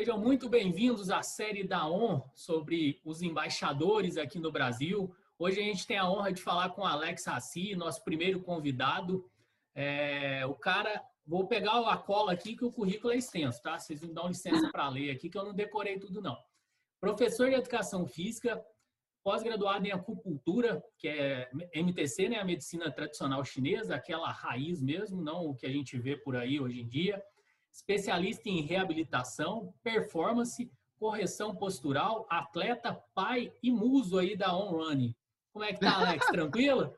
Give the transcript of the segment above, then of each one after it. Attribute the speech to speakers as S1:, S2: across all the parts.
S1: Sejam muito bem-vindos à série da ON sobre os embaixadores aqui no Brasil. Hoje a gente tem a honra de falar com Alex Rassi, nosso primeiro convidado. É, o cara, vou pegar a cola aqui que o currículo é extenso, tá? Vocês me dão licença para ler aqui que eu não decorei tudo não. Professor de Educação Física, pós-graduado em acupuntura, que é MTC, né, a medicina tradicional chinesa, aquela raiz mesmo, não o que a gente vê por aí hoje em dia. Especialista em reabilitação, performance, correção postural, atleta, pai e muso aí da On Running. Como é que tá, Alex? Tranquilo?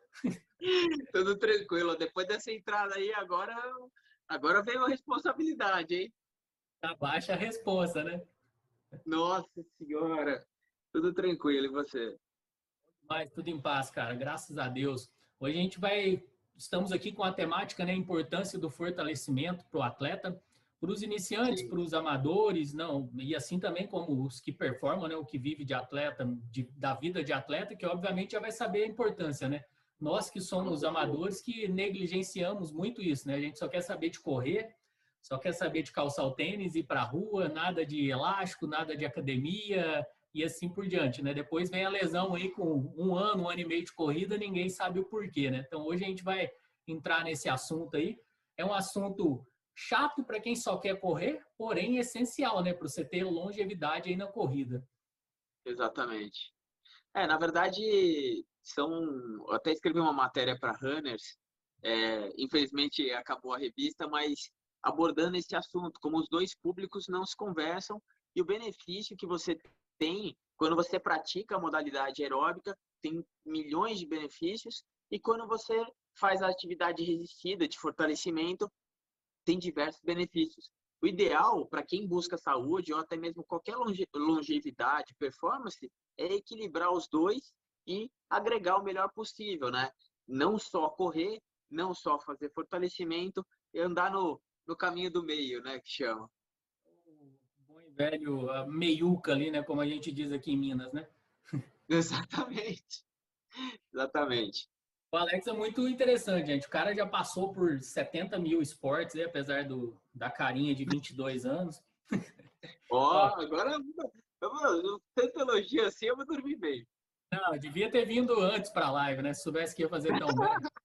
S2: Tudo tranquilo. Depois dessa entrada aí, agora, agora veio a responsabilidade, hein?
S1: Abaixa a resposta, né?
S2: Nossa Senhora! Tudo tranquilo, e você?
S1: Mas tudo em paz, cara, graças a Deus. Hoje a gente vai, estamos aqui com a temática, né, a importância do fortalecimento para o atleta, para os iniciantes, para os amadores, não, e assim também como os que performam, né, o que vive de atleta, de, da vida de atleta, que obviamente já vai saber a importância, né? Nós que somos amadores que negligenciamos muito isso, né? A gente só quer saber de correr, só quer saber de calçar o tênis, ir para a rua, nada de elástico, nada de academia, e assim por diante, né? Depois vem a lesão aí com um ano, um ano e meio de corrida, ninguém sabe o porquê, né? Então hoje a gente vai entrar nesse assunto aí. É um assunto chato para quem só quer correr, porém essencial, né? Para você ter longevidade aí na corrida.
S2: Exatamente. É, na verdade, são. Eu até escrevi uma matéria para Runners, é, infelizmente acabou a revista, mas abordando esse assunto, como os dois públicos não se conversam e o benefício que você tem, quando você pratica a modalidade aeróbica, tem milhões de benefícios, e quando você faz a atividade resistida de fortalecimento, tem diversos benefícios. O ideal para quem busca saúde ou até mesmo qualquer longevidade, performance, é equilibrar os dois e agregar o melhor possível, né? Não só correr, não só fazer fortalecimento e andar no, no caminho do meio, né, que chama
S1: bom e velho meiuca ali, né? Como a gente diz aqui em Minas, né?
S2: Exatamente. Exatamente.
S1: O Alex é muito interessante, gente. O cara já passou por 70 mil esportes, né? apesar do, da carinha de 22 anos.
S2: Ó, oh, agora tanta elogio assim, eu vou dormir bem.
S1: Não, devia ter vindo antes para a live, né? Se soubesse que ia fazer tão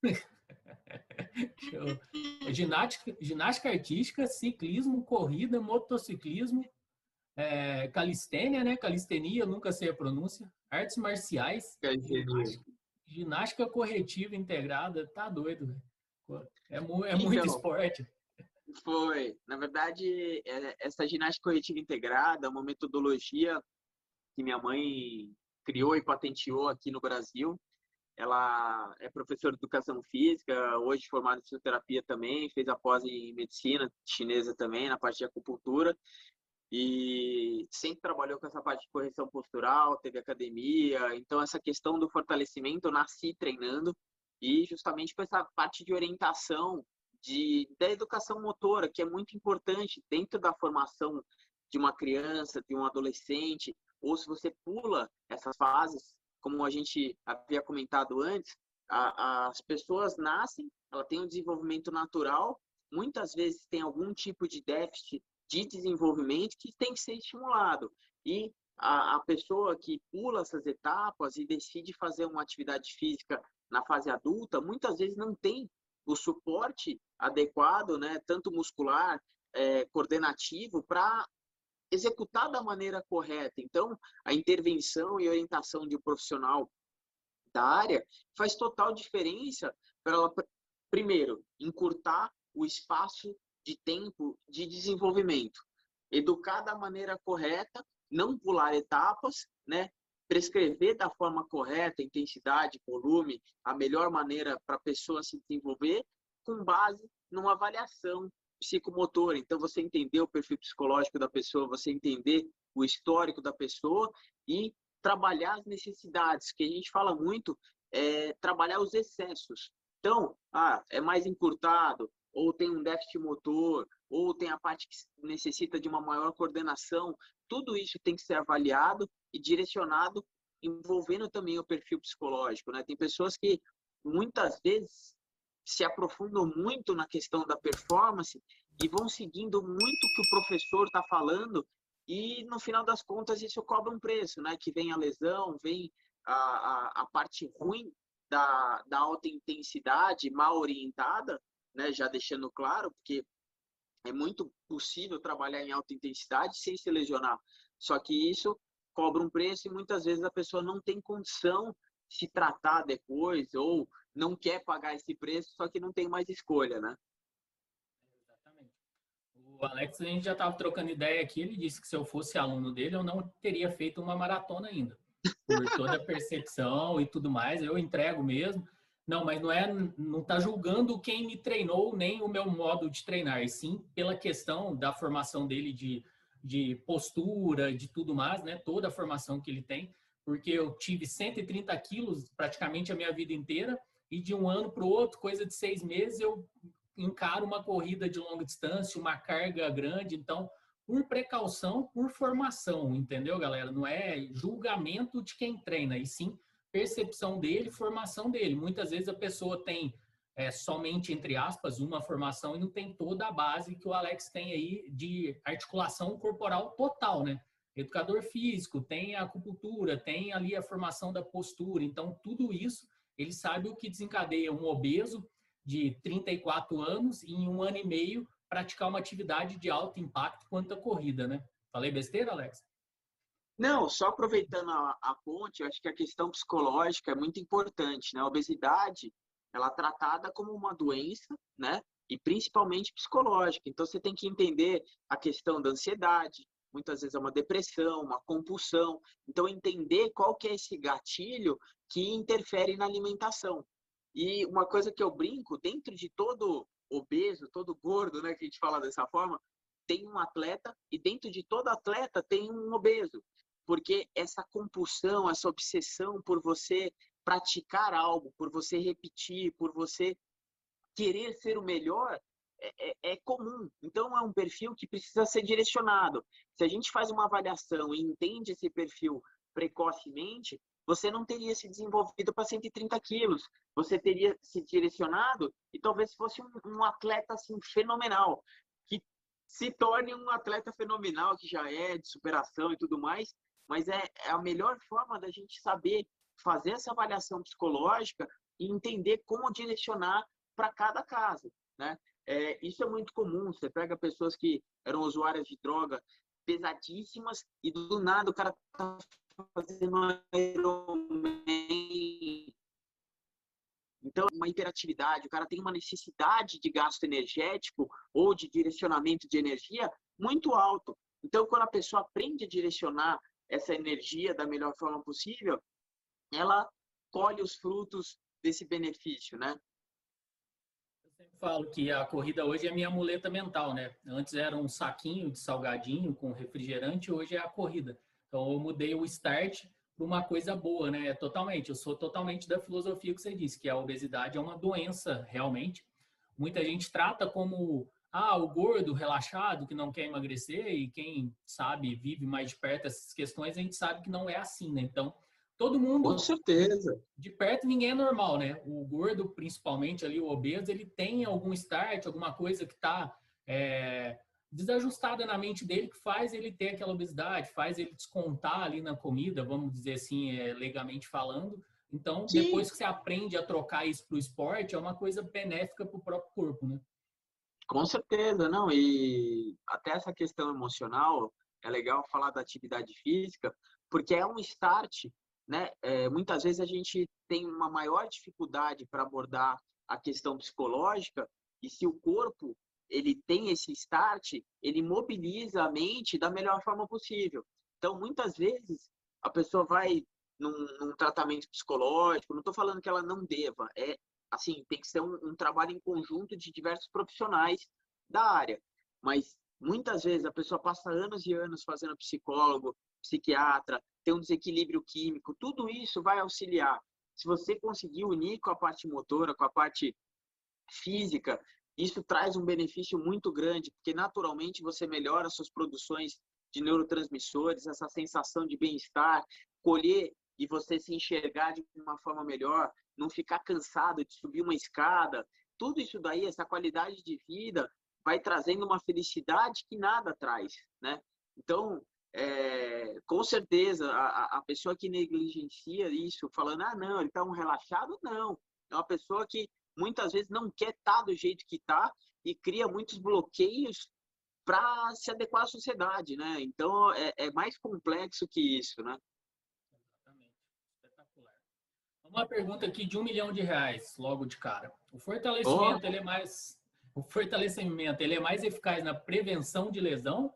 S1: bem. ginástica, ginástica artística, ciclismo, corrida, motociclismo, é, calistênia, né? Calistenia, nunca sei a pronúncia. Artes marciais. Ginástica, ginástica, corretiva integrada. Tá doido, velho. É, é muito então, esporte.
S2: Foi. Na verdade, é, essa ginástica corretiva integrada é uma metodologia que minha mãe criou e patenteou aqui no Brasil. Ela é professora de educação física, hoje formada em fisioterapia também, fez a pós em medicina chinesa também, na parte de acupuntura e sempre trabalhou com essa parte de correção postural, teve academia, então essa questão do fortalecimento eu nasci treinando. E justamente com essa parte de orientação de, da educação motora, que é muito importante dentro da formação de uma criança, de um adolescente, ou se você pula essas fases, como a gente havia comentado antes, a, as pessoas nascem, ela tem um desenvolvimento natural, muitas vezes tem algum tipo de déficit de desenvolvimento que tem que ser estimulado. E a, a pessoa que pula essas etapas e decide fazer uma atividade física na fase adulta, muitas vezes não tem o suporte adequado, né, tanto muscular, é, coordenativo, para executar da maneira correta. Então, a intervenção e orientação de um profissional da área faz total diferença para ela, primeiro, encurtar o espaço de tempo de desenvolvimento. Educar da maneira correta, não pular etapas, né? prescrever da forma correta, intensidade, volume, a melhor maneira para a pessoa se desenvolver, com base numa avaliação psicomotora. Então, você entender o perfil psicológico da pessoa, você entender o histórico da pessoa e trabalhar as necessidades, que a gente fala muito, é trabalhar os excessos. Então, ah, é mais encurtado, ou tem um déficit motor, ou tem a parte que necessita de uma maior coordenação, tudo isso tem que ser avaliado e direcionado, envolvendo também o perfil psicológico. Né? Tem pessoas que muitas vezes se aprofundam muito na questão da performance e vão seguindo muito o que o professor está falando e no final das contas isso cobra um preço, né? Que vem a lesão, vem a, a, a parte ruim da, da alta intensidade mal orientada, né? Já deixando claro, porque é muito possível trabalhar em alta intensidade sem se lesionar. Só que isso cobra um preço e muitas vezes a pessoa não tem condição de se tratar depois ou não quer pagar esse preço, só que não tem mais escolha, né?
S1: Exatamente. O Alex, a gente já estava trocando ideia aqui, ele disse que se eu fosse aluno dele, eu não teria feito uma maratona ainda. Por toda a percepção e tudo mais, eu entrego mesmo. Não, mas não é, não está julgando quem me treinou nem o meu modo de treinar, e sim pela questão da formação dele de, de postura, de tudo mais, né? Toda a formação que ele tem, porque eu tive 130 quilos praticamente a minha vida inteira e de um ano para o outro, coisa de seis meses, eu encaro uma corrida de longa distância, uma carga grande, então por precaução, por formação, entendeu, galera? Não é julgamento de quem treina, e sim percepção dele, formação dele. Muitas vezes a pessoa tem é, somente, entre aspas, uma formação e não tem toda a base que o Alex tem aí de articulação corporal total, né? Educador físico, tem a acupuntura, tem ali a formação da postura. Então, tudo isso, ele sabe o que desencadeia um obeso de 34 anos e em um ano e meio praticar uma atividade de alto impacto quanto a corrida, né? Falei besteira, Alex?
S2: Não, só aproveitando a, a ponte, acho que a questão psicológica é muito importante, né? A obesidade, ela é tratada como uma doença, né? E principalmente psicológica. Então você tem que entender a questão da ansiedade, muitas vezes é uma depressão, uma compulsão. Então entender qual que é esse gatilho que interfere na alimentação. E uma coisa que eu brinco, dentro de todo obeso, todo gordo, né, que a gente fala dessa forma, tem um atleta e dentro de todo atleta tem um obeso porque essa compulsão, essa obsessão por você praticar algo, por você repetir, por você querer ser o melhor, é, é, é, comum. Então, é um perfil que precisa ser direcionado. Se a gente faz uma avaliação e entende esse perfil precocemente, você não teria se desenvolvido para 130 quilos. Você teria se direcionado e talvez fosse um, um atleta assim, fenomenal, que se torne um atleta fenomenal, que já é de superação e tudo mais, mas é, é a melhor forma da gente saber fazer essa avaliação psicológica e entender como direcionar para cada caso, né? É, isso é muito comum. Você pega pessoas que eram usuárias de droga pesadíssimas e do nada o cara tá fazendo então, uma hiperatividade, o cara tem uma necessidade de gasto energético ou de direcionamento de energia muito alto. Então, quando a pessoa aprende a direcionar essa energia da melhor forma possível, ela colhe os frutos desse benefício, né?
S1: Eu sempre falo que a corrida hoje é minha muleta mental, né? Antes era um saquinho de salgadinho com refrigerante, hoje é a corrida. Então eu mudei o start para uma coisa boa, né? Totalmente. Eu sou totalmente da filosofia que você disse, que a obesidade é uma doença realmente. Muita gente trata como ah, o gordo, relaxado, que não quer emagrecer, e quem sabe, vive mais de perto essas questões, a gente sabe que não é assim, né? Então, todo mundo.
S2: Com certeza.
S1: De perto ninguém é normal, né? O gordo, principalmente ali, o obeso, ele tem algum start, alguma coisa que está é, desajustada na mente dele que faz ele ter aquela obesidade, faz ele descontar ali na comida, vamos dizer assim, é, legalmente falando. Então, Sim. depois que você aprende a trocar isso para o esporte, é uma coisa benéfica para o próprio corpo, né?
S2: Com certeza, não. E até essa questão emocional, é legal falar da atividade física, porque é um start, né? É, muitas vezes a gente tem uma maior dificuldade para abordar a questão psicológica, e se o corpo ele tem esse start, ele mobiliza a mente da melhor forma possível. Então, muitas vezes, a pessoa vai num, num tratamento psicológico, não estou falando que ela não deva, é assim, tem que ser um, um trabalho em conjunto de diversos profissionais da área. Mas muitas vezes a pessoa passa anos e anos fazendo psicólogo, psiquiatra, tem um desequilíbrio químico, tudo isso vai auxiliar. Se você conseguir unir com a parte motora, com a parte física, isso traz um benefício muito grande, porque naturalmente você melhora suas produções de neurotransmissores, essa sensação de bem-estar, colher e você se enxergar de uma forma melhor, não ficar cansado de subir uma escada. Tudo isso daí, essa qualidade de vida, vai trazendo uma felicidade que nada traz, né? Então, é, com certeza, a, a pessoa que negligencia isso, falando, ah, não, ele está um relaxado, não. É uma pessoa que muitas vezes não quer estar tá do jeito que está e cria muitos bloqueios para se adequar à sociedade, né? Então, é, é, mais complexo que isso, né?
S1: Uma pergunta aqui de um milhão de reais, logo de cara. O fortalecimento, oh. ele é mais... O fortalecimento, ele é mais eficaz na prevenção de lesão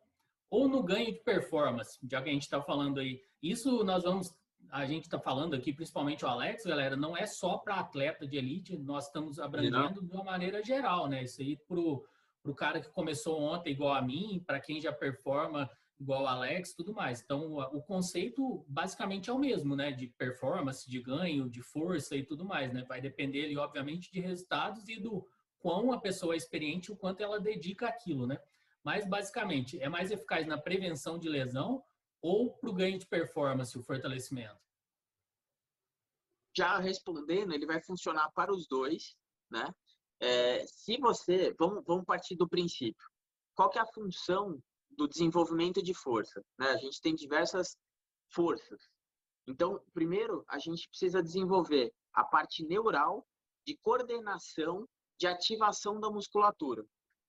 S1: ou no ganho de performance, já que a gente está falando aí. Isso nós vamos, a gente está falando aqui, principalmente o Alex, galera, não é só para atleta de elite, nós estamos abrangendo de uma maneira geral, né? Isso aí para o cara que começou ontem igual a mim, para quem já performa igual o Alex, tudo mais. Então, o conceito basicamente é o mesmo, né? De performance, de ganho, de força e tudo mais, né? Vai depender, ali, obviamente, de resultados e do quão a pessoa é experiente, o quanto ela dedica aquilo, né? Mas, basicamente, é mais eficaz na prevenção de lesão ou para o ganho de performance, o fortalecimento?
S2: Já respondendo, ele vai funcionar para os dois, né? É, se você, vamos, vamos partir do princípio, qual que é a função do desenvolvimento de força? Né? A gente tem diversas forças. Então, primeiro, a gente precisa desenvolver a parte neural de coordenação de ativação da musculatura.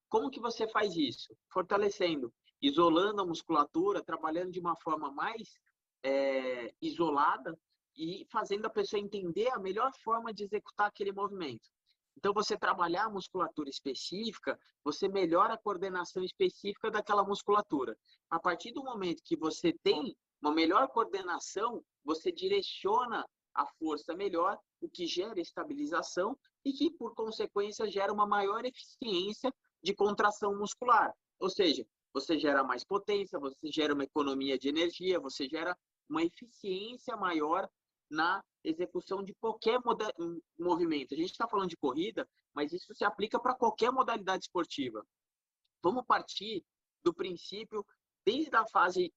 S2: Como que você faz isso? Fortalecendo, isolando a musculatura, trabalhando de uma forma mais é, isolada e fazendo a pessoa entender a melhor forma de executar aquele movimento. Então, você trabalhar a musculatura específica, você melhora a coordenação específica daquela musculatura. A partir do momento que você tem uma melhor coordenação, você direciona a força melhor, o que gera estabilização e que, por consequência, gera uma maior eficiência de contração muscular. Ou seja, você gera mais potência, você gera uma economia de energia, você gera uma eficiência maior na execução de qualquer movimento. A gente está falando de corrida, mas isso se aplica para qualquer modalidade esportiva. Vamos partir do princípio, desde a fase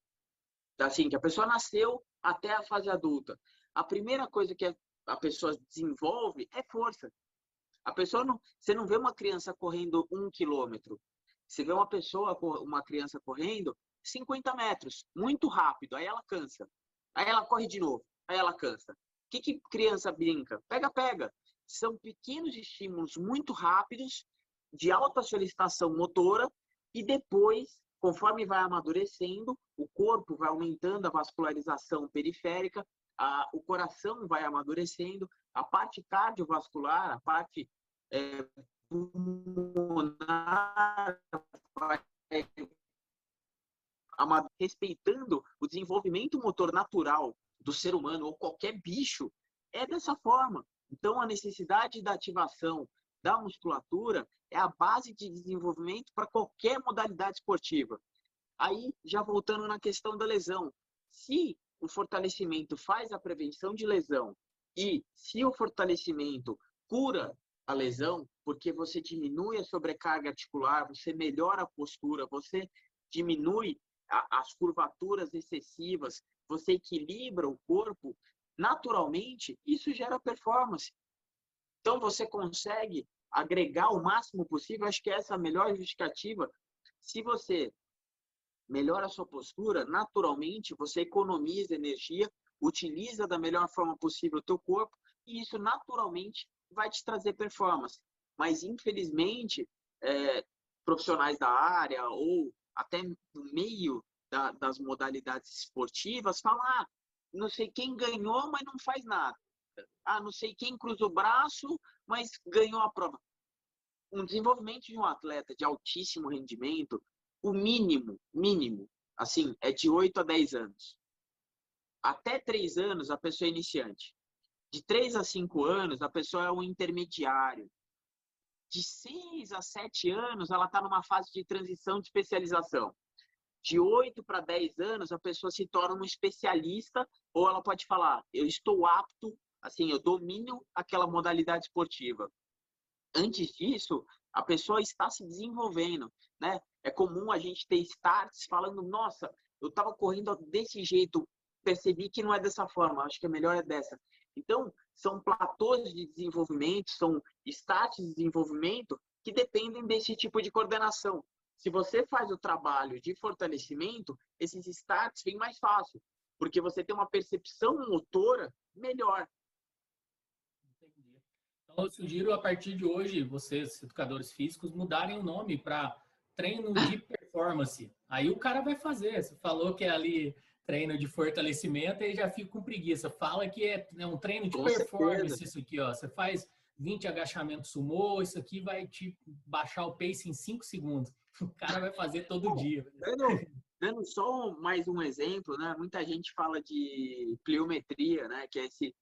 S2: assim, que a pessoa nasceu até a fase adulta. A primeira coisa que a pessoa desenvolve é força. A pessoa não, você não vê uma criança correndo um quilômetro. Você vê uma pessoa, uma criança correndo 50 metros, muito rápido. Aí ela cansa. Aí ela corre de novo. Aí ela cansa. O que, que criança brinca? Pega, pega. São pequenos estímulos muito rápidos, de alta solicitação motora, e depois, conforme vai amadurecendo, o corpo vai aumentando a vascularização periférica, a, o coração vai amadurecendo, a parte cardiovascular, a parte é, pulmonar, respeitando o desenvolvimento motor natural do ser humano ou qualquer bicho, é dessa forma. Então, a necessidade da ativação da musculatura é a base de desenvolvimento para qualquer modalidade esportiva. Aí, já voltando na questão da lesão, se o fortalecimento faz a prevenção de lesão e se o fortalecimento cura a lesão, porque você diminui a sobrecarga articular, você melhora a postura, você diminui as curvaturas excessivas, você equilibra o corpo, naturalmente, isso gera performance. Então, você consegue agregar o máximo possível, acho que essa é a melhor justificativa. Se você melhora a sua postura, naturalmente, você economiza energia, utiliza da melhor forma possível o teu corpo, e isso naturalmente vai te trazer performance. Mas, infelizmente, é, profissionais da área ou até no meio da, das modalidades esportivas falam: ah, não sei quem ganhou, mas não faz nada. Ah, não sei quem cruza o braço, mas ganhou a prova. Um desenvolvimento de um atleta de altíssimo rendimento, o mínimo, mínimo, assim, é de 8 a 10 anos. Até 3 anos, a pessoa é iniciante. De 3 a 5 anos, a pessoa é um intermediário. De 6 a 7 anos, ela está numa fase de transição de especialização. De 8 para 10 anos, a pessoa se torna um especialista, ou ela pode falar, eu estou apto, assim, eu domino aquela modalidade esportiva. Antes disso, a pessoa está se desenvolvendo, né? É comum a gente ter starts falando, nossa, eu estava correndo desse jeito, percebi que não é dessa forma, acho que a melhor é dessa. Então, são platôs de desenvolvimento, são estágios de desenvolvimento que dependem desse tipo de coordenação. Se você faz o trabalho de fortalecimento, esses starts vêm mais fácil, porque você tem uma percepção motora melhor.
S1: Entendi. Então, eu sugiro a partir de hoje, vocês, educadores físicos, mudarem o nome para treino de performance. Aí o cara vai fazer. Você falou que é ali treino de fortalecimento e já fica com preguiça. Fala que é, é um treino de com performance certeza. isso aqui, ó. Você faz 20 agachamentos sumô, isso aqui vai te baixar o pace em 5 segundos. O cara vai fazer todo Bom, dia.
S2: Dando, dando só mais um exemplo, né? Muita gente fala de pliometria, né? Que é esse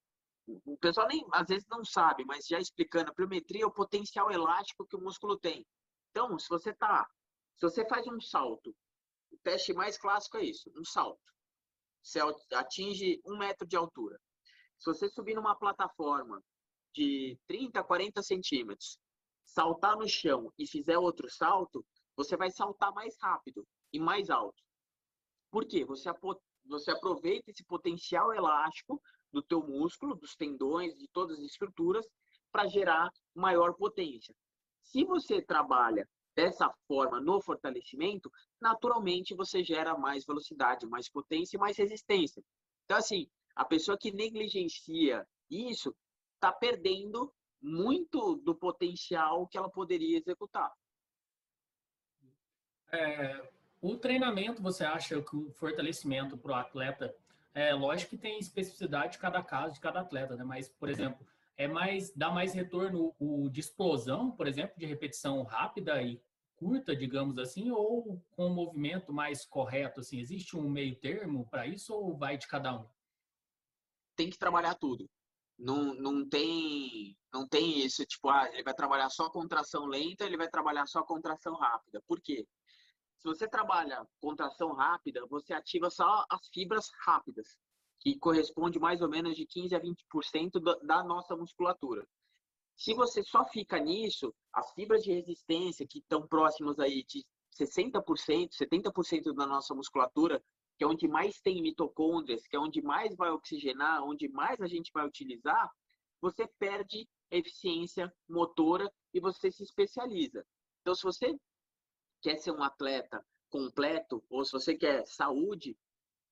S2: o pessoal nem às vezes não sabe, mas já explicando, a pliometria é o potencial elástico que o músculo tem. Então, se você tá, se você faz um salto, o teste mais clássico é isso, um salto. Você atinge um metro de altura. Se você subir numa plataforma de 30, 40 centímetros, saltar no chão e fizer outro salto, você vai saltar mais rápido e mais alto. Por quê? Você, você aproveita esse potencial elástico do teu músculo, dos tendões, de todas as estruturas, para gerar maior potência. Se você trabalha dessa forma no fortalecimento, naturalmente você gera mais velocidade, mais potência e mais resistência. Então, assim, a pessoa que negligencia isso está perdendo muito do potencial que ela poderia executar.
S1: É, o treinamento, você acha que o fortalecimento para o atleta, é lógico que tem especificidade de cada caso, de cada atleta, né? Mas, por exemplo, é mais dá mais retorno o de explosão, por exemplo, de repetição rápida e curta, digamos assim, ou com um movimento mais correto, assim, existe um meio termo para isso ou vai de cada um?
S2: Tem que trabalhar tudo. Não, não tem não tem isso, tipo, ah, ele vai trabalhar só contração lenta, ele vai trabalhar só contração rápida. Por quê? Se você trabalha contração rápida, você ativa só as fibras rápidas, que corresponde mais ou menos de 15 a 20% da nossa musculatura. Se você só fica nisso, as fibras de resistência que estão próximas aí de 60%, 70% da nossa musculatura, que é onde mais tem mitocôndrias, que é onde mais vai oxigenar, onde mais a gente vai utilizar, você perde eficiência motora e você se especializa. Então, se você quer ser um atleta completo, ou se você quer saúde,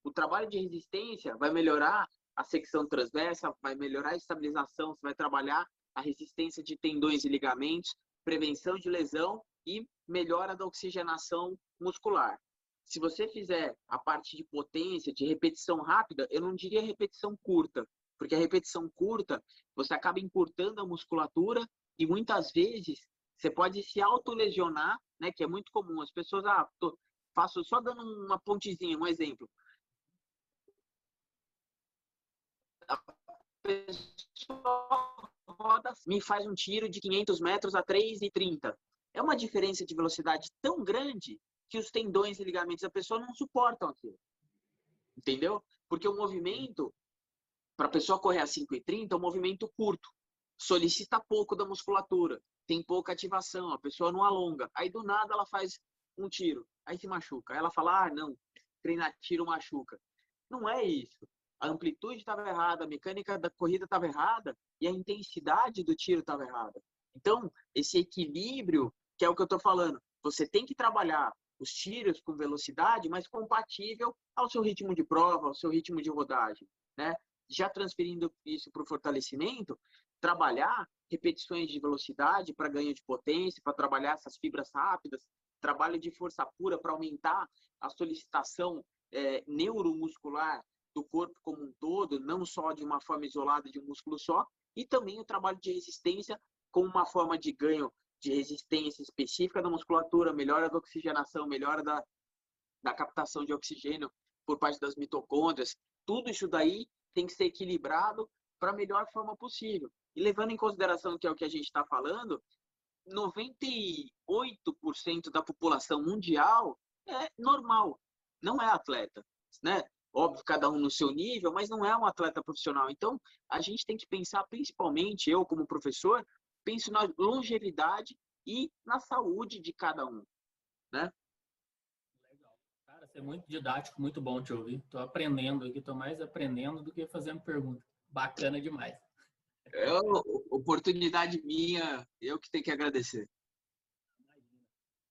S2: o trabalho de resistência vai melhorar a secção transversa, vai melhorar a estabilização, você vai trabalhar a resistência de tendões e ligamentos, prevenção de lesão e melhora da oxigenação muscular. Se você fizer a parte de potência, de repetição rápida, eu não diria repetição curta, porque a repetição curta, você acaba encurtando a musculatura e muitas vezes você pode se autolesionar, né, que é muito comum. As pessoas, ah, tô, faço só dando uma pontezinha, um exemplo. Roda, me faz um tiro de 500 metros a 3,30. É uma diferença de velocidade tão grande que os tendões e ligamentos da pessoa não suportam aquilo. Entendeu? Porque o movimento, para a pessoa correr a 5,30, é um movimento curto. Solicita pouco da musculatura. Tem pouca ativação, a pessoa não alonga. Aí do nada ela faz um tiro, aí se machuca. Aí ela fala: ah, não, treinar tiro machuca. Não é isso a amplitude estava errada, a mecânica da corrida estava errada e a intensidade do tiro estava errada. Então, esse equilíbrio, que é o que eu estou falando, você tem que trabalhar os tiros com velocidade, mas compatível ao seu ritmo de prova, ao seu ritmo de rodagem, né? Já transferindo isso para o fortalecimento, trabalhar repetições de velocidade para ganho de potência, para trabalhar essas fibras rápidas, trabalho de força pura para aumentar a solicitação é, neuromuscular do corpo como um todo, não só de uma forma isolada de um músculo só, e também o trabalho de resistência como uma forma de ganho de resistência específica da musculatura, melhora da oxigenação, melhora da, da captação de oxigênio por parte das mitocôndrias. Tudo isso daí tem que ser equilibrado para a melhor forma possível. E levando em consideração que é o que a gente está falando, 98% da população mundial é normal, não é atleta, né? óbvio, cada um no seu nível, mas não é um atleta profissional. Então, a gente tem que pensar, principalmente eu como professor, penso na longevidade e na saúde de cada um, né?
S1: Legal. Cara, você é muito didático, muito bom te ouvir. Estou aprendendo aqui, estou mais aprendendo do que fazendo pergunta. Bacana demais.
S2: É oportunidade minha, eu que tenho que agradecer.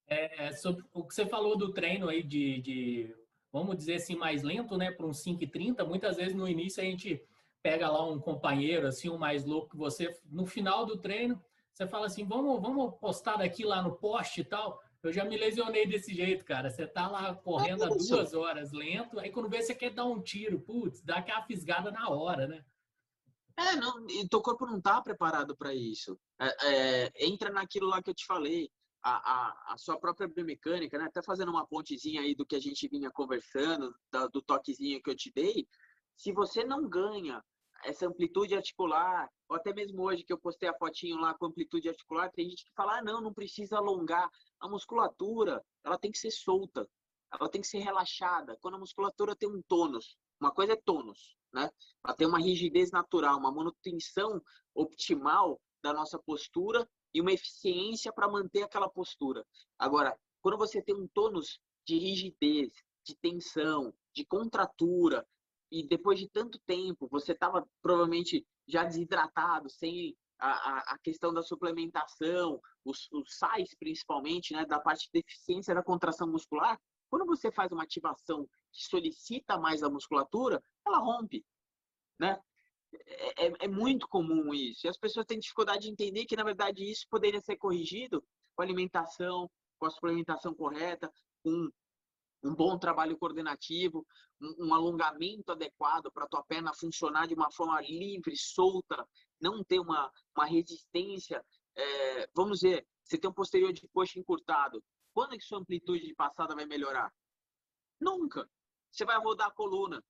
S1: É, é, sobre o que você falou do treino aí de, de vamos dizer assim, mais lento, né, para um 5,30, muitas vezes no início a gente pega lá um companheiro, assim, um mais louco que você, no final do treino, você fala assim, vamos, vamos postar daqui lá no poste e tal. Eu já me lesionei desse jeito, cara. Você tá lá correndo há duas horas lento, aí quando vê você quer dar um tiro, putz, dá aquela fisgada na hora, né?
S2: É, não, e teu corpo não tá preparado para isso. É, é, entra naquilo lá que eu te falei, a, a, a, sua própria biomecânica, né? Até fazendo uma pontezinha aí do que a gente vinha conversando, da, do toquezinho que eu te dei. Se você não ganha essa amplitude articular, ou até mesmo hoje que eu postei a fotinho lá com amplitude articular, tem gente que fala, ah, não, não precisa alongar. A musculatura, ela tem que ser solta, ela tem que ser relaxada. Quando a musculatura tem um tônus, uma coisa é tônus, né? Ela tem uma rigidez natural, uma manutenção optimal da nossa postura e uma eficiência para manter aquela postura. Agora, quando você tem um tônus de rigidez, de tensão, de contratura, e depois de tanto tempo, você estava provavelmente já desidratado, sem a, a, questão da suplementação, os, os sais principalmente, né, da parte de deficiência da contração muscular, quando você faz uma ativação que solicita mais a musculatura, ela rompe, né? É, é, é, muito comum isso. E as pessoas têm dificuldade de entender que, na verdade, isso poderia ser corrigido com alimentação, com a suplementação correta, com um bom trabalho coordenativo, um, alongamento adequado para a tua perna funcionar de uma forma livre, solta, não ter uma, uma resistência. É, vamos dizer, você tem um posterior de coxa encurtado. Quando é que sua amplitude de passada vai melhorar? Nunca. Você vai rodar a coluna.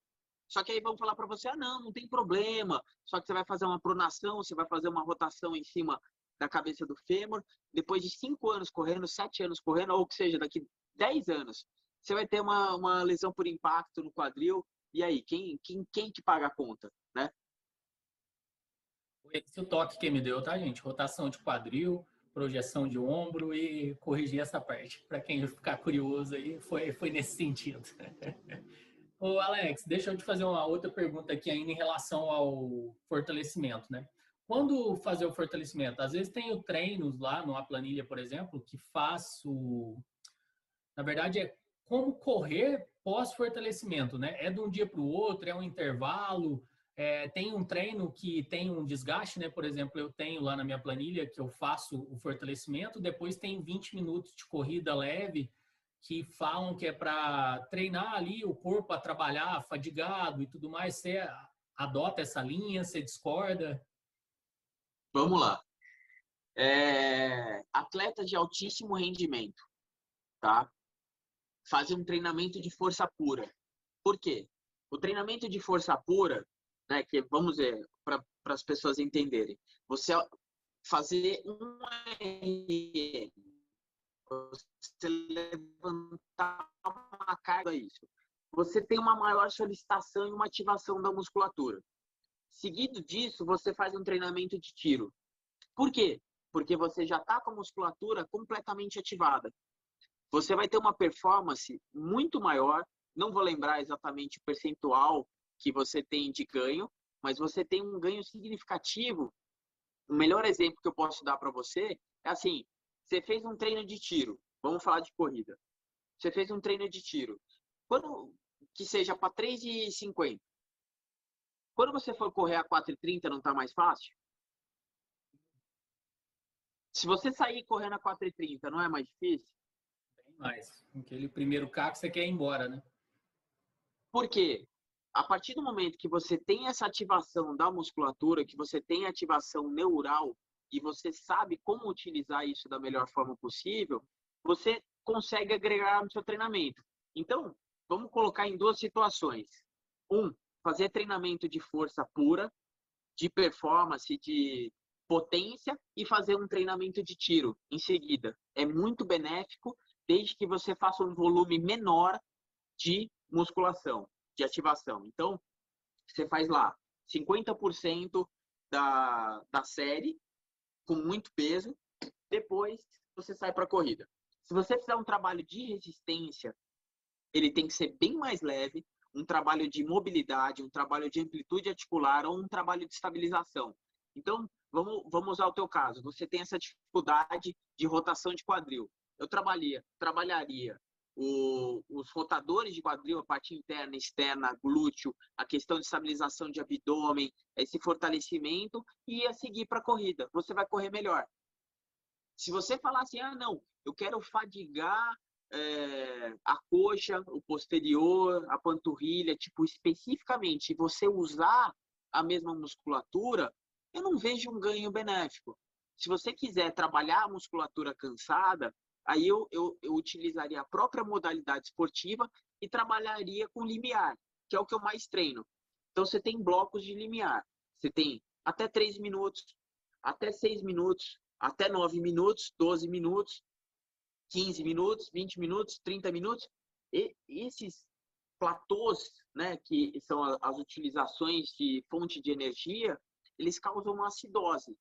S2: Só que aí vão falar para você, ah, não, não tem problema. Só que você vai fazer uma pronação, você vai fazer uma rotação em cima da cabeça do fêmur. Depois de cinco anos correndo, sete anos correndo, ou que seja, daqui dez anos, você vai ter uma, uma lesão por impacto no quadril. E aí, quem, quem, quem que paga a conta, né?
S1: Esse é o toque que me deu, tá, gente? Rotação de quadril, projeção de ombro e corrigir essa parte. Para quem ficar curioso aí, foi, foi nesse sentido. Ô, Alex, deixa eu te fazer uma outra pergunta aqui ainda em relação ao fortalecimento, né? Quando fazer o fortalecimento? Às vezes tenho treinos lá numa planilha, por exemplo, que faço... Na verdade, é como correr pós-fortalecimento, né? É de um dia para o outro, é um intervalo, é, tem um treino que tem um desgaste, né? Por exemplo, eu tenho lá na minha planilha que eu faço o fortalecimento, depois tem 20 minutos de corrida leve, que falam que é para treinar ali o corpo a trabalhar fadigado e tudo mais. Você adota essa linha? Você discorda?
S2: Vamos lá. É, atletas de altíssimo rendimento, tá? Fazem um treinamento de força pura. Por quê? O treinamento de força pura, né, que vamos ver para as pessoas entenderem, você fazer um RM você levantar uma carga, isso. Você tem uma maior solicitação e uma ativação da musculatura. Seguido disso, você faz um treinamento de tiro. Por quê? Porque você já está com a musculatura completamente ativada. Você vai ter uma performance muito maior. Não vou lembrar exatamente o percentual que você tem de ganho, mas você tem um ganho significativo. O melhor exemplo que eu posso dar para você é assim: você fez um treino de tiro. Vamos falar de corrida. Você fez um treino de tiro. Quando que seja para 3,50. Quando você for correr a 4,30, não está mais fácil? Se você sair correndo a 4,30, não é mais difícil?
S1: Bem mais. Aquele primeiro carro você quer ir embora, né?
S2: Por quê? A partir do momento que você tem essa ativação da musculatura, que você tem ativação neural, e você sabe como utilizar isso da melhor forma possível, você consegue agregar no seu treinamento. Então, vamos colocar em duas situações. Um, fazer treinamento de força pura, de performance, de potência e fazer um treinamento de tiro em seguida. É muito benéfico, desde que você faça um volume menor de musculação, de ativação. Então, você faz lá 50% da, da série com muito peso, depois você sai para a corrida. Se você fizer um trabalho de resistência, ele tem que ser bem mais leve, um trabalho de mobilidade, um trabalho de amplitude articular ou um trabalho de estabilização. Então, vamos, vamos usar o teu caso. Você tem essa dificuldade de rotação de quadril. eu trabalharia, trabalharia o, os rotadores de quadril, a parte interna, externa, glúteo, a questão de estabilização de abdômen, esse fortalecimento e ia seguir para a corrida. Você vai correr melhor. Se você falar assim, ah, não, eu quero fadigar é, a coxa, o posterior, a panturrilha, tipo, especificamente, você usar a mesma musculatura, eu não vejo um ganho benéfico. Se você quiser trabalhar a musculatura cansada, aí eu, eu, eu utilizaria a própria modalidade esportiva e trabalharia com limiar, que é o que eu mais treino. Então, você tem blocos de limiar. Você tem até 3 minutos, até 6 minutos, até 9 minutos, 12 minutos, 15 minutos, 20 minutos, 30 minutos. E esses platôs, né, que são as utilizações de fonte de energia, eles causam uma acidose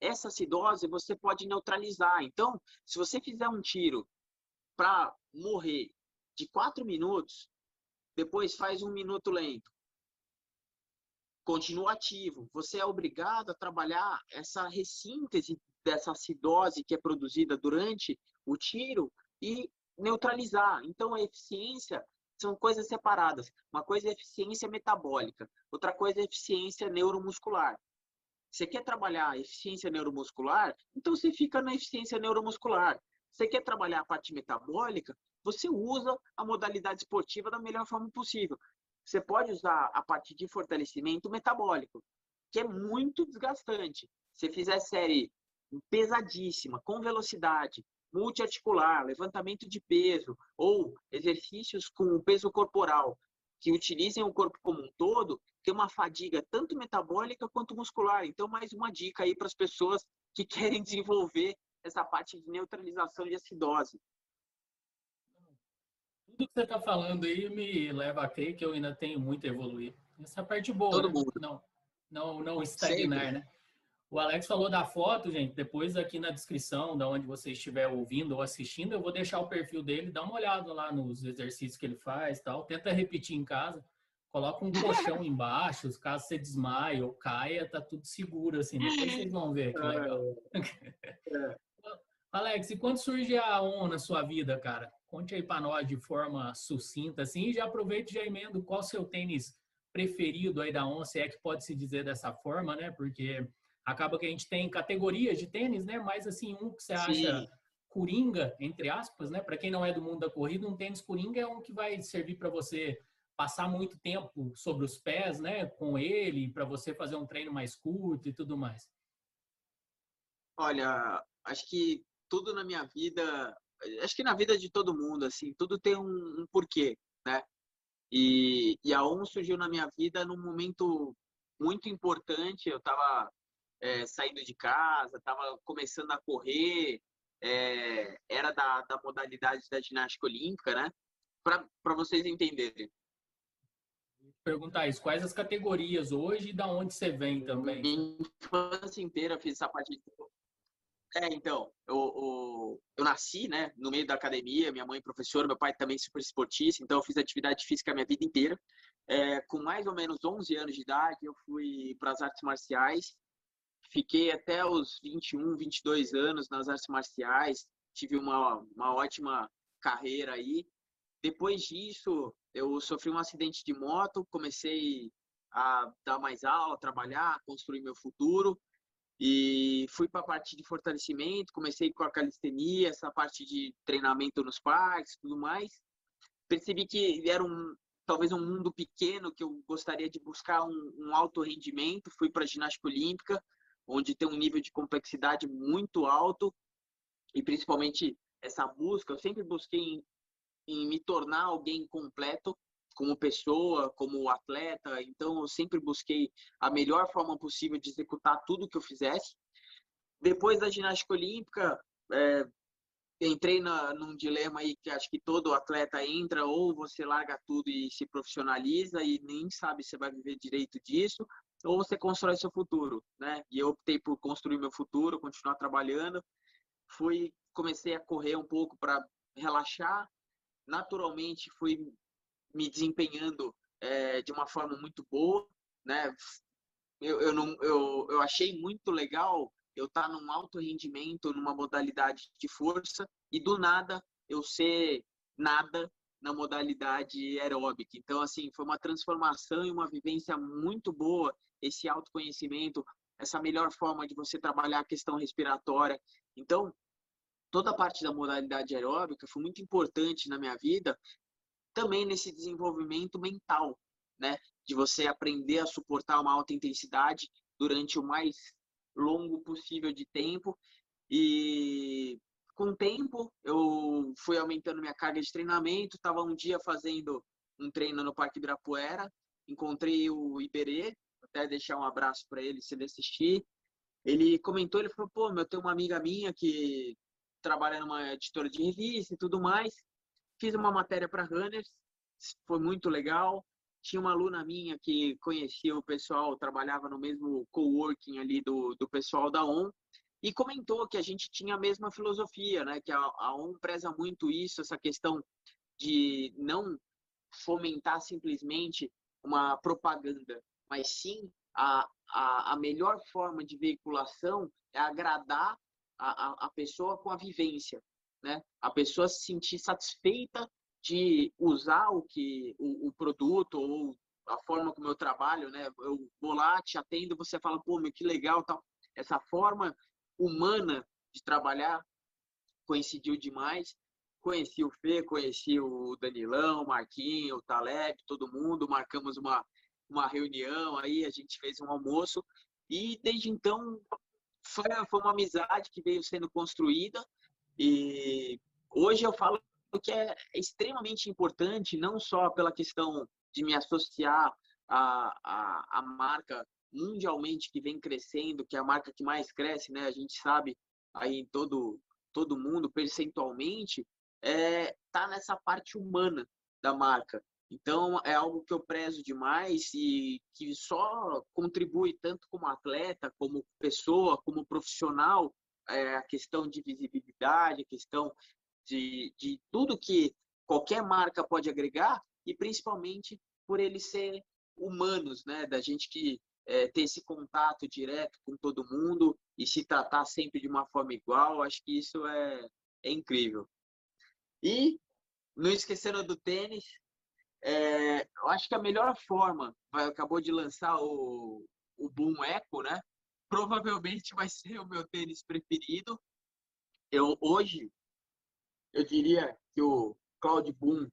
S2: essa acidose você pode neutralizar. Então, se você fizer um tiro para morrer de quatro minutos, depois faz um minuto lento, continua ativo. Você é obrigado a trabalhar essa ressíntese dessa acidose que é produzida durante o tiro e neutralizar. Então, a eficiência são coisas separadas. Uma coisa é eficiência metabólica, outra coisa é eficiência neuromuscular. Você quer trabalhar a eficiência neuromuscular? Então você fica na eficiência neuromuscular. Você quer trabalhar a parte metabólica? Você usa a modalidade esportiva da melhor forma possível. Você pode usar a parte de fortalecimento metabólico, que é muito desgastante. Se fizer série pesadíssima, com velocidade, multiarticular, levantamento de peso ou exercícios com peso corporal que utilizem o corpo como um todo, tem uma fadiga tanto metabólica quanto muscular. Então, mais uma dica aí para as pessoas que querem desenvolver essa parte de neutralização de acidose.
S1: Tudo que você está falando aí me leva a crer que eu ainda tenho muito a evoluir. Essa parte boa,
S2: Todo
S1: né?
S2: mundo.
S1: Não, não, não estagnar, Sempre. né? O Alex falou da foto, gente. Depois aqui na descrição, da onde você estiver ouvindo ou assistindo, eu vou deixar o perfil dele, dá uma olhada lá nos exercícios que ele faz, tal. Tenta repetir em casa. Coloca um colchão embaixo, caso você desmaie ou caia, tá tudo seguro assim. Depois vocês vão ver que legal. É. Alex, e quando surge a ON na sua vida, cara? Conte aí para nós de forma sucinta assim, e já aproveite e já emendo qual seu tênis preferido aí da ON, se é que pode se dizer dessa forma, né? Porque acaba que a gente tem categorias de tênis, né? Mas assim, um que você acha Sim. coringa, entre aspas, né? Para quem não é do mundo da corrida, um tênis coringa é um que vai servir para você passar muito tempo sobre os pés, né? Com ele, para você fazer um treino mais curto e tudo mais.
S2: Olha, acho que tudo na minha vida, acho que na vida de todo mundo, assim, tudo tem um, um porquê, né? E, e a ON surgiu na minha vida num momento muito importante. Eu estava é, saindo de casa, estava começando a correr, é, era da, da modalidade da ginástica olímpica, né? Para vocês entenderem.
S1: Perguntar isso, quais as categorias hoje e da onde você vem também?
S2: Minha infância inteira fiz essa parte de... É, então, eu, eu, eu, nasci, né, no meio da academia, minha mãe professora, meu pai também super esportista, então eu fiz atividade física a minha vida inteira. É, com mais ou menos 11 anos de idade, eu fui para as artes marciais Fiquei até os 21, 22 anos nas artes marciais, tive uma, uma ótima carreira aí. Depois disso, eu sofri um acidente de moto, comecei a dar mais aula, trabalhar, construir meu futuro. E fui para a parte de fortalecimento, comecei com a calistenia, essa parte de treinamento nos parques, tudo mais. Percebi que era um talvez um mundo pequeno que eu gostaria de buscar um, um alto rendimento, fui para a ginástica olímpica, onde tem um nível de complexidade muito alto. E principalmente essa busca, eu sempre busquei em, me tornar alguém completo como pessoa, como atleta, então eu sempre busquei a melhor forma possível de executar tudo que eu fizesse. Depois da ginástica olímpica, é, entrei na, num dilema aí que acho que todo atleta entra, ou você larga tudo e se profissionaliza e nem sabe se vai viver direito disso, ou você constrói seu futuro, né? E eu optei por construir meu futuro, continuar trabalhando. Fui, comecei a correr um pouco para relaxar. Naturalmente, fui me desempenhando é, de uma forma muito boa, né? Eu, eu, não, eu, eu achei muito legal eu estar tá num alto rendimento, numa modalidade de força, e do nada eu ser nada na modalidade aeróbica. Então, assim, foi uma transformação e uma vivência muito boa, esse autoconhecimento, essa melhor forma de você trabalhar a questão respiratória. Então, toda a parte da modalidade aeróbica foi muito importante na minha vida, também nesse desenvolvimento mental, né? De você aprender a suportar uma alta intensidade durante o mais longo possível de tempo. E com o tempo, eu fui aumentando minha carga de treinamento. Estava um dia fazendo um treino no Parque Ibirapuera, encontrei o Iberê, até deixar um abraço para ele se ele assistir. Ele comentou, ele falou, pô, eu tenho uma amiga minha que trabalha numa editora de revista e tudo mais. Fiz uma matéria para Runners, foi muito legal. Tinha uma aluna minha que conhecia o pessoal, trabalhava no mesmo coworking ali do, do pessoal da ON, e comentou que a gente tinha a mesma filosofia, né? Que a, a ON preza muito isso, essa questão de não fomentar simplesmente uma propaganda, mas sim a, a, a melhor forma de veiculação é agradar a, a, pessoa com a vivência, né? A pessoa se sentir satisfeita de usar o que o, o, produto ou a forma como eu trabalho, né? Eu vou lá, te atendo, você fala, pô, meu, que legal, tal. Essa forma humana de trabalhar coincidiu demais. Conheci o Fê, conheci o Danilão, o Marquinho, o Taleb, todo mundo, marcamos uma, uma reunião aí, a gente fez um almoço e desde então foi, foi uma amizade que veio sendo construída e hoje eu falo que é extremamente importante, não só pela questão de me associar à, à, à marca mundialmente que vem crescendo, que é a marca que mais cresce, né? A gente sabe aí todo todo mundo percentualmente é tá nessa parte humana da marca. Então é algo que eu prezo demais e que só contribui tanto como atleta, como pessoa, como profissional, é, a questão de visibilidade, a questão de, de tudo que qualquer marca pode agregar e principalmente por eles ser humanos, né? Da gente que é, ter esse contato direto com todo mundo e se tratar sempre de uma forma igual, acho que isso é, é incrível. E não esquecendo do tênis, é, eu acho que a melhor forma, vai, acabou de lançar o, o Boom Echo, né? Provavelmente vai ser o meu tênis preferido. Eu hoje eu diria que o Cloud Boom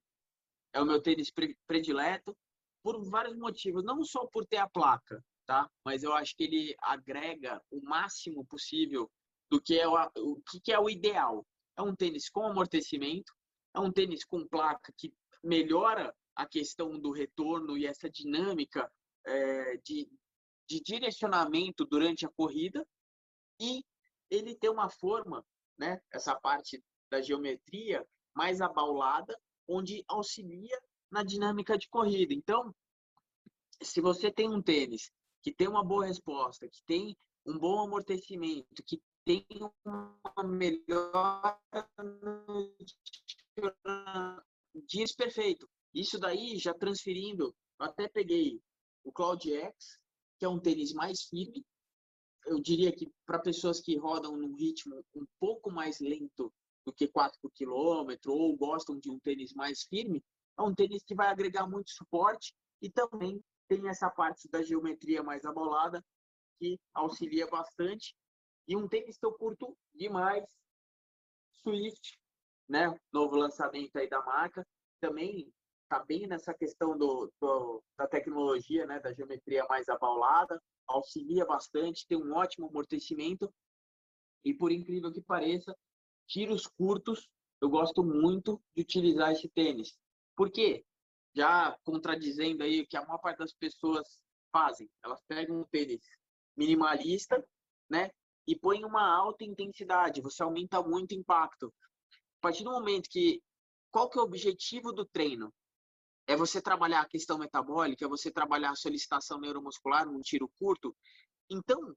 S2: é o meu tênis predileto por vários motivos, não só por ter a placa, tá? Mas eu acho que ele agrega o máximo possível do que é o, o que é o ideal. É um tênis com amortecimento, é um tênis com placa que melhora a questão do retorno e essa dinâmica é, de, de direcionamento durante a corrida e ele tem uma forma, né? Essa parte da geometria mais abaulada, onde auxilia na dinâmica de corrida. Então, se você tem um tênis que tem uma boa resposta, que tem um bom amortecimento, que tem uma melhor dias perfeito. Isso daí já transferindo, eu até peguei o Cloud X, que é um tênis mais firme. Eu diria que para pessoas que rodam num ritmo um pouco mais lento do que 4 por quilômetro ou gostam de um tênis mais firme, é um tênis que vai agregar muito suporte e também tem essa parte da geometria mais abolada que auxilia bastante. E um tênis que eu curto demais, Swift, né? Novo lançamento aí da marca, também está bem nessa questão do, do, da tecnologia, né? Da geometria mais abaulada, auxilia bastante, tem um ótimo amortecimento e por incrível que pareça, tiros curtos, eu gosto muito de utilizar esse tênis. Por quê? Já contradizendo aí o que a maior parte das pessoas fazem. Elas pegam um tênis minimalista, né? E põem uma alta intensidade, você aumenta muito o impacto. A partir do momento que qual que é o objetivo do treino? É você trabalhar a questão metabólica, é você trabalhar a solicitação neuromuscular num tiro curto. Então,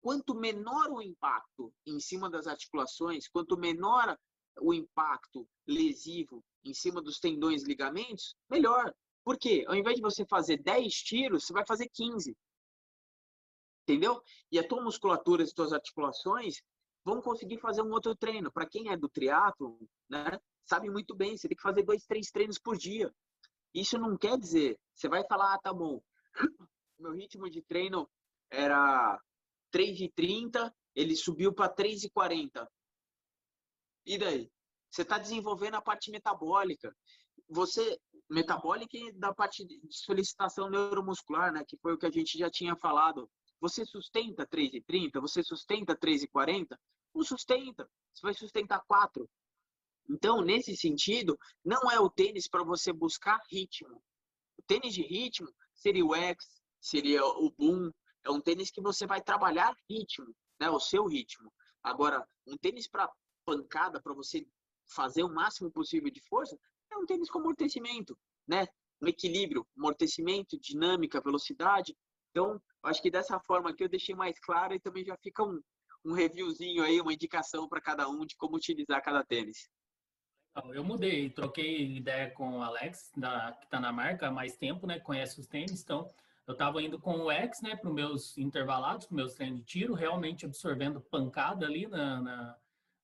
S2: quanto menor o impacto em cima das articulações, quanto menor o impacto lesivo em cima dos tendões e ligamentos, melhor. Por quê? Ao invés de você fazer 10 tiros, você vai fazer 15. entendeu? E a tua musculatura, as tuas articulações vão conseguir fazer um outro treino. Para quem é do triatlo, né, sabe muito bem, você tem que fazer dois, três treinos por dia. Isso não quer dizer, você vai falar, ah, tá bom, meu ritmo de treino era 3,30, ele subiu para 3,40. E daí? Você está desenvolvendo a parte metabólica. Você, metabólica e da parte de solicitação neuromuscular, né? Que foi o que a gente já tinha falado. Você sustenta 3,30? Você sustenta 3,40? Não sustenta. Você vai sustentar 4. Então, nesse sentido, não é o tênis para você buscar ritmo. O tênis de ritmo seria o X, seria o Boom. É um tênis que você vai trabalhar ritmo, né? O seu ritmo. Agora, um tênis para pancada, para você fazer o máximo possível de força, é um tênis com amortecimento, né? Um equilíbrio, amortecimento, dinâmica, velocidade. Então, acho que dessa forma aqui eu deixei mais claro e também já fica um, um reviewzinho aí, uma indicação para cada um de como utilizar cada tênis.
S1: Eu mudei, troquei ideia com o Alex, da, que está na marca há mais tempo, né? Conhece os tênis, então eu estava indo com o X, né, para os meus intervalados, para meus treinos de tiro, realmente absorvendo pancada ali na, na,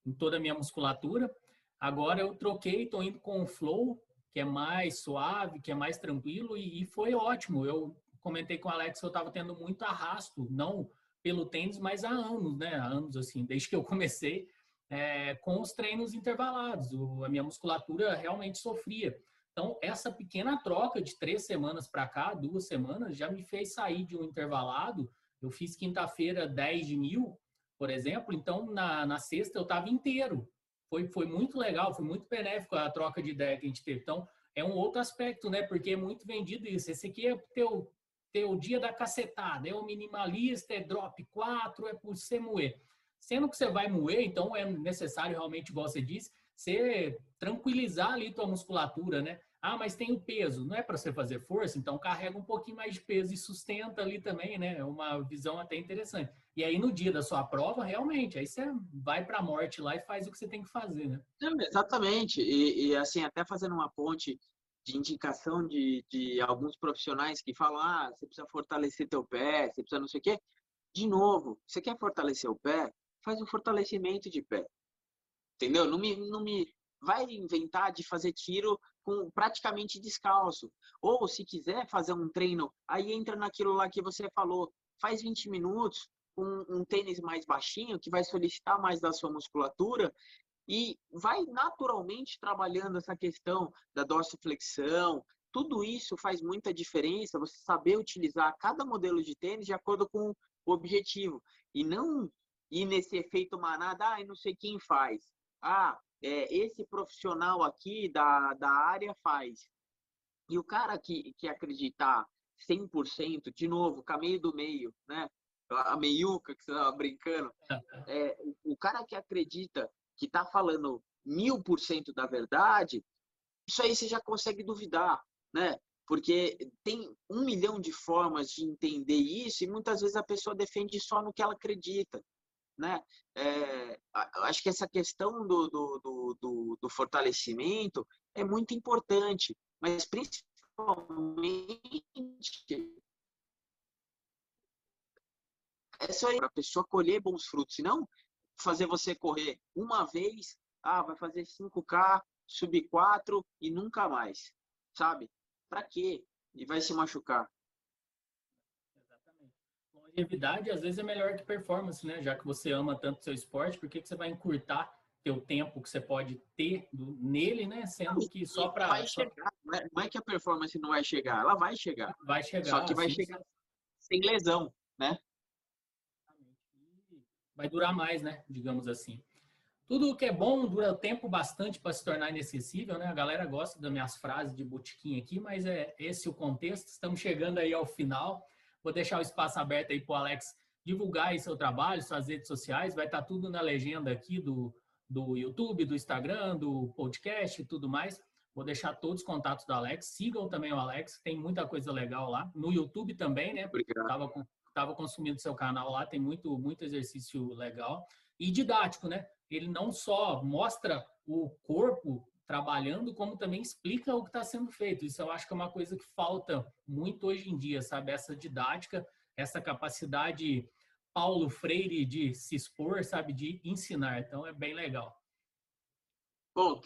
S1: em toda a minha musculatura. Agora eu troquei, estou indo com o Flow, que é mais suave, que é mais tranquilo, e, e foi ótimo. Eu comentei com o Alex que eu estava tendo muito arrasto, não pelo tênis, mas há anos, né? Há anos, assim, desde que eu comecei é, com os treinos intervalados. O, a minha musculatura realmente sofria. Então, essa pequena troca de três semanas para cá, duas semanas, já me fez sair de um intervalado. Eu fiz quinta-feira 10 de mil, por exemplo, então na, na sexta eu estava inteiro. Foi, foi muito legal, foi muito benéfico a troca de ideia que a gente teve. Então, é um outro aspecto, né? Porque é muito vendido isso. Esse aqui é teu, teu dia da cacetada, é o minimalista, é drop 4, é por você moer. Sendo que você vai moer, então é necessário realmente, igual você disse, você tranquilizar ali tua musculatura, né? Ah, mas tem o peso, não é para você fazer força, então carrega um pouquinho mais de peso e sustenta ali também, né? É uma visão até interessante. E aí no dia da sua prova, realmente, aí você vai para a morte lá e faz o que você tem que fazer, né?
S2: exatamente. E, e, assim, até fazendo uma ponte de indicação de, de alguns profissionais que falam, ah, você precisa fortalecer teu pé, você precisa não sei o quê. De novo, você quer fortalecer o pé? Faz um fortalecimento de pé. Entendeu? Não me, não me vai inventar de fazer tiro com praticamente descalço. Ou se quiser fazer um treino, aí entra naquilo lá que você falou, faz 20 minutos com um, tênis mais baixinho, que vai solicitar mais da sua musculatura e vai naturalmente trabalhando essa questão da dorsiflexão. Tudo isso faz muita diferença, você saber utilizar cada modelo de tênis de acordo com o objetivo. E não ir nesse efeito manada, ah, eu não sei quem faz. Ah, é, esse profissional aqui da, da área faz. E o cara que, que acreditar 100%, de novo, caminho do meio, né? A meiuca que você estava brincando. É, o cara que acredita que está falando mil por cento da verdade, isso aí você já consegue duvidar, né? Porque tem um milhão de formas de entender isso e muitas vezes a pessoa defende só no que ela acredita né? É, acho que essa questão do, do, do, do, fortalecimento é muito importante, mas principalmente é só para a pessoa colher bons frutos, não fazer você correr uma vez, ah, vai fazer 5K, subir 4 e nunca mais, sabe? Para quê? E vai se machucar
S1: longevidade às vezes é melhor que performance, né? Já que você ama tanto seu esporte, por que, que você vai encurtar teu tempo que você pode ter nele, né? Sendo que só para
S2: vai chegar, é, não é que a performance não vai chegar, ela vai chegar.
S1: Vai chegar.
S2: Só que vai chegar sem lesão, né?
S1: Vai durar mais, né? Digamos assim. Tudo que é bom dura tempo bastante para se tornar inacessível, né? A galera gosta das minhas frases de botiquim aqui, mas é esse o contexto. Estamos chegando aí ao final. Vou deixar o espaço aberto aí para o Alex divulgar aí seu trabalho, suas redes sociais. Vai estar tá tudo na legenda aqui do, do YouTube, do Instagram, do podcast e tudo mais. Vou deixar todos os contatos do Alex. Sigam também o Alex, tem muita coisa legal lá. No YouTube também, né? Obrigado. Tava, tava consumindo seu canal lá, tem muito, muito exercício legal. E didático, né? Ele não só mostra o corpo trabalhando, como também explica o que está sendo feito. Isso eu acho que é uma coisa que falta muito hoje em dia, sabe? Essa didática essa capacidade Paulo Freire de se expor, sabe, de ensinar. Então é bem legal.
S2: Bom,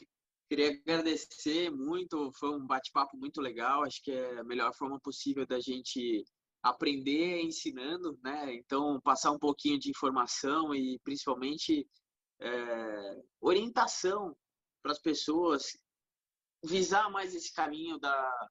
S2: queria agradecer muito, foi um bate-papo muito legal. Acho que é a melhor forma possível da gente aprender ensinando, né? Então passar um pouquinho de informação e principalmente é, orientação para as pessoas visar mais esse caminho da,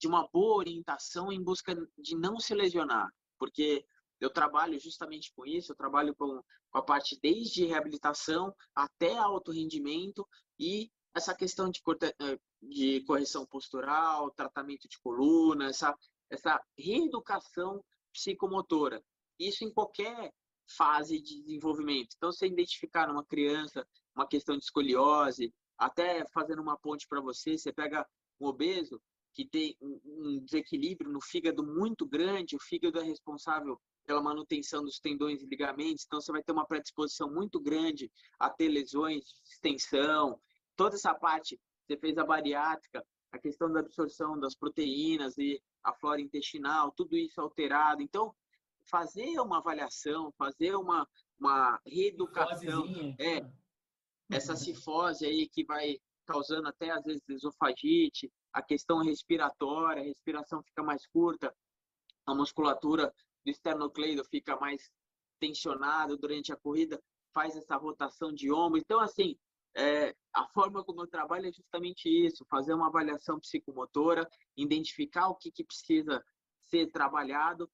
S2: de uma boa orientação em busca de não se lesionar, porque eu trabalho justamente com isso, eu trabalho com, com a parte desde reabilitação até alto rendimento e essa questão de, eh, de correção postural, tratamento de coluna, essa, essa reeducação psicomotora. Isso em qualquer fase de desenvolvimento. Então, você identificar numa criança uma questão de escoliose, até fazendo uma ponte para você, você pega um obeso que tem um desequilíbrio no fígado muito grande, o fígado é responsável pela manutenção dos tendões e ligamentos, então você vai ter uma predisposição muito grande a ter lesões de extensão, toda essa parte, você fez a bariátrica, a questão da absorção das proteínas e a flora intestinal, tudo isso alterado. Então, fazer uma avaliação, fazer uma, uma reeducação, é, essa cifose aí que vai causando até às vezes esofagite, a questão respiratória, a respiração fica mais curta, a musculatura do esternocleido fica mais tensionada durante a corrida, faz essa rotação de ombro. Então, assim, é, a forma como eu trabalho é justamente isso: fazer uma avaliação psicomotora, identificar o que, que precisa ser trabalhado,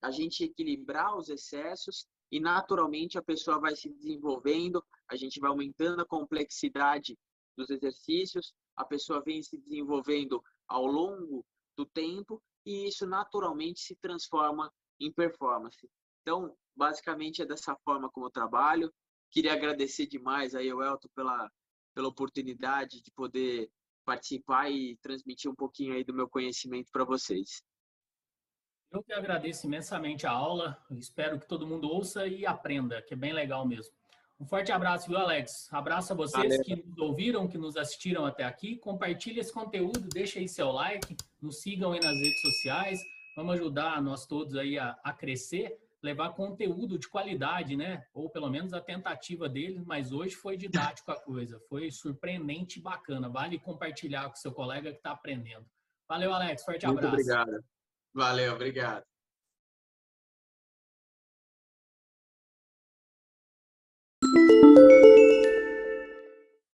S2: a gente equilibrar os excessos e naturalmente a pessoa vai se desenvolvendo, a gente vai aumentando a complexidade dos exercícios, a pessoa vem se desenvolvendo ao longo do tempo e isso naturalmente se transforma em performance. Então, basicamente é dessa forma como eu trabalho. Queria agradecer demais aí ao Elton pela, pela oportunidade de poder participar e transmitir um pouquinho aí do meu conhecimento para vocês.
S1: Eu que agradeço imensamente a aula. espero que todo mundo ouça e aprenda, que é bem legal mesmo. Um forte abraço, viu, Alex? Abraço a vocês Valeu. que nos ouviram, que nos assistiram até aqui. Compartilhe esse conteúdo, deixa aí seu like, nos sigam aí nas redes sociais. Vamos ajudar nós todos aí a, a crescer, levar conteúdo de qualidade, né? Ou pelo menos a tentativa dele, mas hoje foi didático a coisa. Foi surpreendente e bacana. Vale compartilhar com seu colega que está aprendendo. Valeu, Alex. Forte
S2: Muito
S1: abraço.
S2: Obrigado. Valeu, obrigado.